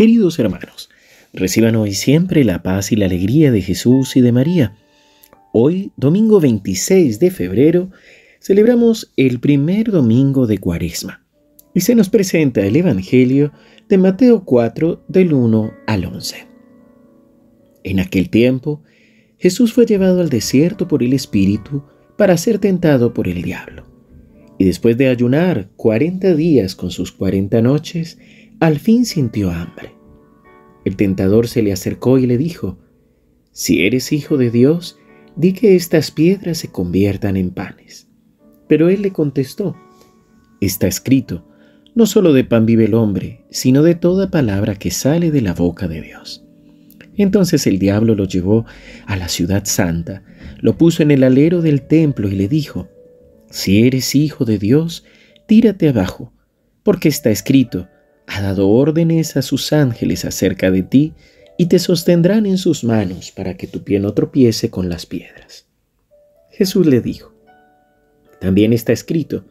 Queridos hermanos, reciban hoy siempre la paz y la alegría de Jesús y de María. Hoy, domingo 26 de febrero, celebramos el primer domingo de Cuaresma y se nos presenta el Evangelio de Mateo 4 del 1 al 11. En aquel tiempo, Jesús fue llevado al desierto por el Espíritu para ser tentado por el diablo. Y después de ayunar cuarenta días con sus cuarenta noches, al fin sintió hambre. El tentador se le acercó y le dijo, Si eres hijo de Dios, di que estas piedras se conviertan en panes. Pero él le contestó, Está escrito, no solo de pan vive el hombre, sino de toda palabra que sale de la boca de Dios. Entonces el diablo lo llevó a la ciudad santa, lo puso en el alero del templo y le dijo, Si eres hijo de Dios, tírate abajo, porque está escrito, ha dado órdenes a sus ángeles acerca de ti y te sostendrán en sus manos para que tu pie no tropiece con las piedras. Jesús le dijo, también está escrito,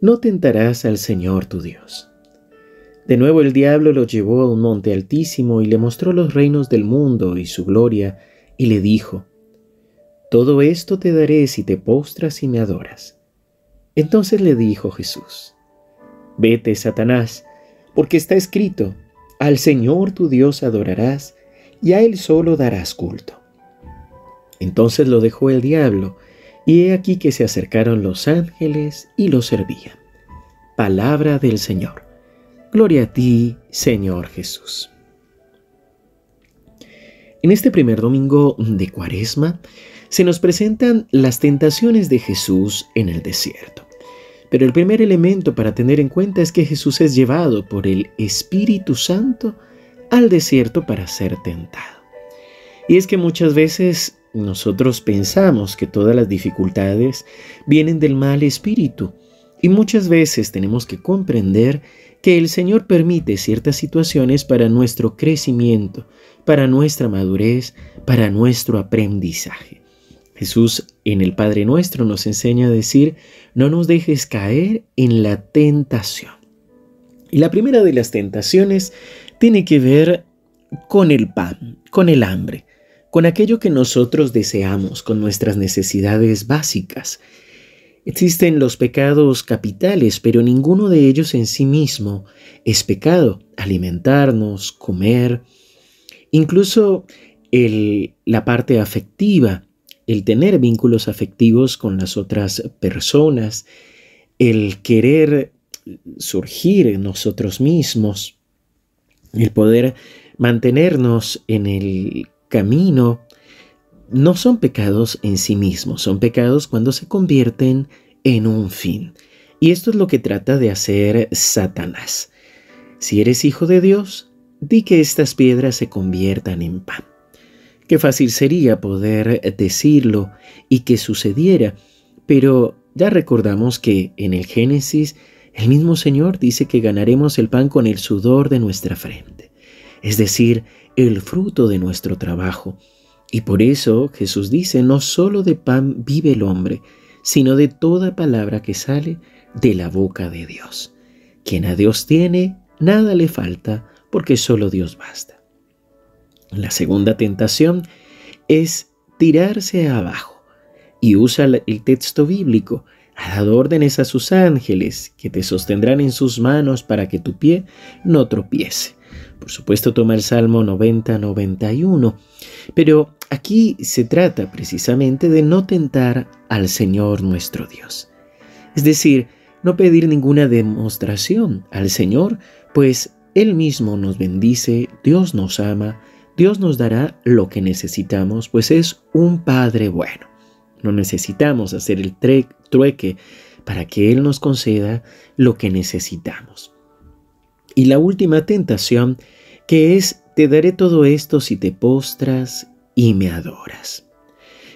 no tentarás al Señor tu Dios. De nuevo el diablo lo llevó a un monte altísimo y le mostró los reinos del mundo y su gloria, y le dijo, Todo esto te daré si te postras y me adoras. Entonces le dijo Jesús, Vete, Satanás, porque está escrito, al Señor tu Dios adorarás y a Él solo darás culto. Entonces lo dejó el diablo, y he aquí que se acercaron los ángeles y lo servían. Palabra del Señor. Gloria a ti, Señor Jesús. En este primer domingo de Cuaresma se nos presentan las tentaciones de Jesús en el desierto. Pero el primer elemento para tener en cuenta es que Jesús es llevado por el Espíritu Santo al desierto para ser tentado. Y es que muchas veces nosotros pensamos que todas las dificultades vienen del mal espíritu y muchas veces tenemos que comprender que el Señor permite ciertas situaciones para nuestro crecimiento, para nuestra madurez, para nuestro aprendizaje. Jesús en el Padre Nuestro nos enseña a decir, no nos dejes caer en la tentación. Y la primera de las tentaciones tiene que ver con el pan, con el hambre, con aquello que nosotros deseamos, con nuestras necesidades básicas. Existen los pecados capitales, pero ninguno de ellos en sí mismo es pecado. Alimentarnos, comer, incluso el, la parte afectiva, el tener vínculos afectivos con las otras personas, el querer surgir en nosotros mismos, el poder mantenernos en el camino, no son pecados en sí mismos, son pecados cuando se convierten en un fin. Y esto es lo que trata de hacer Satanás. Si eres hijo de Dios, di que estas piedras se conviertan en pan. Qué fácil sería poder decirlo y que sucediera, pero ya recordamos que en el Génesis el mismo Señor dice que ganaremos el pan con el sudor de nuestra frente, es decir, el fruto de nuestro trabajo. Y por eso Jesús dice, no solo de pan vive el hombre, sino de toda palabra que sale de la boca de Dios. Quien a Dios tiene, nada le falta, porque solo Dios basta. La segunda tentación es tirarse abajo y usa el texto bíblico. Ha dado órdenes a sus ángeles que te sostendrán en sus manos para que tu pie no tropiece. Por supuesto toma el Salmo 90-91, pero aquí se trata precisamente de no tentar al Señor nuestro Dios. Es decir, no pedir ninguna demostración al Señor, pues Él mismo nos bendice, Dios nos ama, Dios nos dará lo que necesitamos, pues es un Padre bueno. No necesitamos hacer el trueque para que Él nos conceda lo que necesitamos. Y la última tentación, que es, te daré todo esto si te postras y me adoras.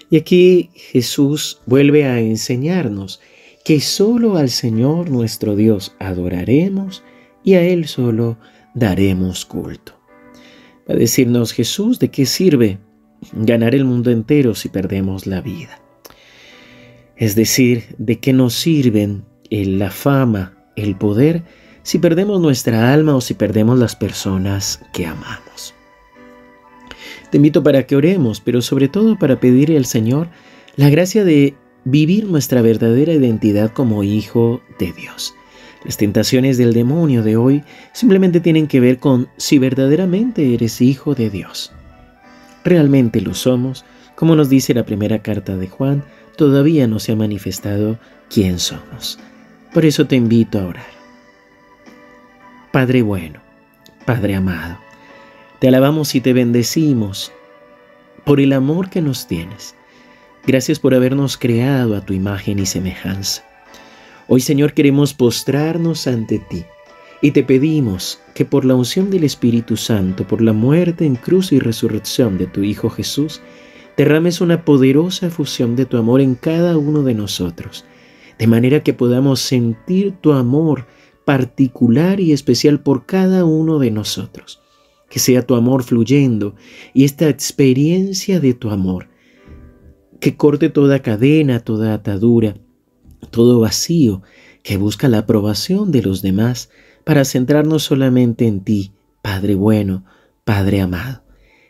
Y aquí Jesús vuelve a enseñarnos que solo al Señor nuestro Dios adoraremos y a Él solo daremos culto a decirnos Jesús, ¿de qué sirve ganar el mundo entero si perdemos la vida? Es decir, ¿de qué nos sirven la fama, el poder, si perdemos nuestra alma o si perdemos las personas que amamos. Te invito para que oremos, pero sobre todo para pedirle al Señor la gracia de vivir nuestra verdadera identidad como hijo de Dios. Las tentaciones del demonio de hoy simplemente tienen que ver con si verdaderamente eres hijo de Dios. Realmente lo somos, como nos dice la primera carta de Juan, todavía no se ha manifestado quién somos. Por eso te invito a orar. Padre bueno, Padre amado, te alabamos y te bendecimos por el amor que nos tienes. Gracias por habernos creado a tu imagen y semejanza. Hoy, Señor, queremos postrarnos ante ti y te pedimos que por la unción del Espíritu Santo, por la muerte en cruz y resurrección de tu Hijo Jesús, derrames una poderosa fusión de tu amor en cada uno de nosotros, de manera que podamos sentir tu amor particular y especial por cada uno de nosotros. Que sea tu amor fluyendo y esta experiencia de tu amor, que corte toda cadena, toda atadura, todo vacío que busca la aprobación de los demás para centrarnos solamente en ti, Padre bueno, Padre amado.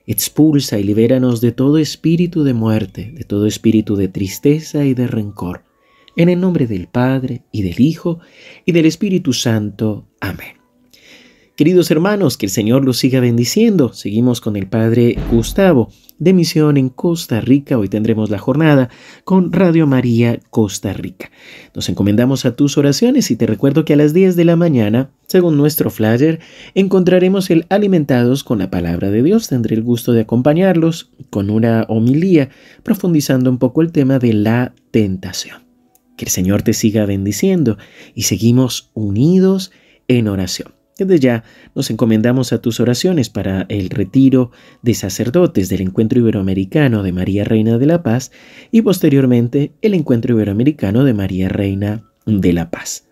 Expulsa y libéranos de todo espíritu de muerte, de todo espíritu de tristeza y de rencor. En el nombre del Padre, y del Hijo, y del Espíritu Santo. Amén. Queridos hermanos, que el Señor los siga bendiciendo. Seguimos con el Padre Gustavo de Misión en Costa Rica. Hoy tendremos la jornada con Radio María Costa Rica. Nos encomendamos a tus oraciones y te recuerdo que a las 10 de la mañana, según nuestro flyer, encontraremos el Alimentados con la Palabra de Dios. Tendré el gusto de acompañarlos con una homilía profundizando un poco el tema de la tentación. Que el Señor te siga bendiciendo y seguimos unidos en oración. Desde ya nos encomendamos a tus oraciones para el retiro de sacerdotes del Encuentro Iberoamericano de María Reina de la Paz y posteriormente el Encuentro Iberoamericano de María Reina de la Paz.